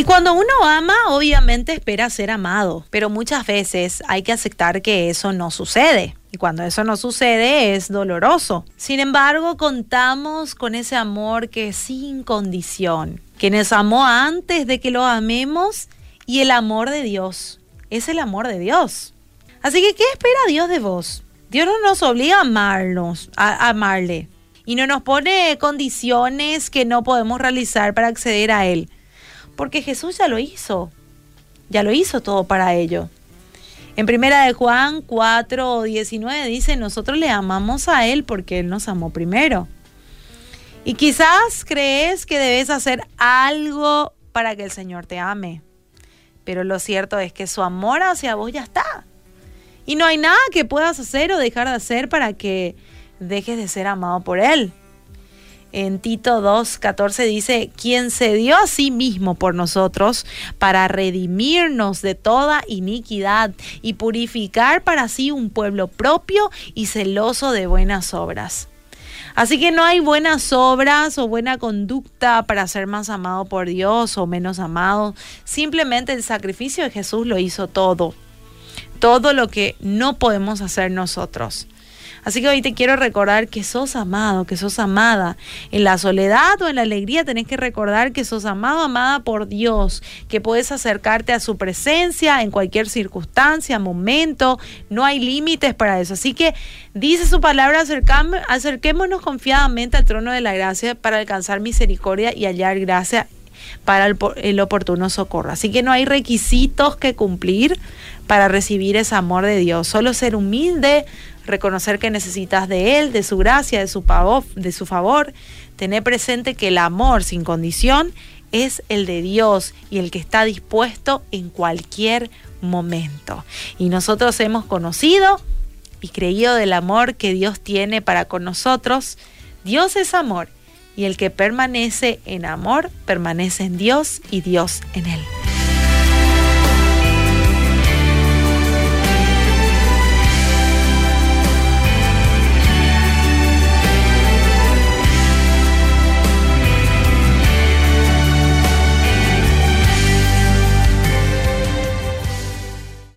Y cuando uno ama, obviamente espera ser amado, pero muchas veces hay que aceptar que eso no sucede. Y cuando eso no sucede es doloroso. Sin embargo, contamos con ese amor que es sin condición, que nos amó antes de que lo amemos y el amor de Dios. Es el amor de Dios. Así que, ¿qué espera Dios de vos? Dios no nos obliga a amarnos, a amarle. Y no nos pone condiciones que no podemos realizar para acceder a Él. Porque Jesús ya lo hizo. Ya lo hizo todo para ello. En primera de Juan 4, 19 dice, nosotros le amamos a Él porque Él nos amó primero. Y quizás crees que debes hacer algo para que el Señor te ame. Pero lo cierto es que su amor hacia vos ya está. Y no hay nada que puedas hacer o dejar de hacer para que dejes de ser amado por Él. En Tito 2.14 dice, quien se dio a sí mismo por nosotros para redimirnos de toda iniquidad y purificar para sí un pueblo propio y celoso de buenas obras. Así que no hay buenas obras o buena conducta para ser más amado por Dios o menos amado. Simplemente el sacrificio de Jesús lo hizo todo. Todo lo que no podemos hacer nosotros. Así que hoy te quiero recordar que sos amado, que sos amada. En la soledad o en la alegría tenés que recordar que sos amado, amada por Dios, que puedes acercarte a su presencia en cualquier circunstancia, momento. No hay límites para eso. Así que dice su palabra, acerquémonos confiadamente al trono de la gracia para alcanzar misericordia y hallar gracia para el, oportuno socorro. Así que no hay requisitos que cumplir para recibir ese amor de Dios. Solo ser humilde, reconocer que necesitas de Él, de su gracia, de su, favor, de su favor, tener presente que el amor sin condición es el de Dios y el que está dispuesto en cualquier momento. Y nosotros hemos conocido y creído del amor que Dios tiene para con nosotros. Dios es amor y el que permanece en amor permanece en Dios y Dios en él.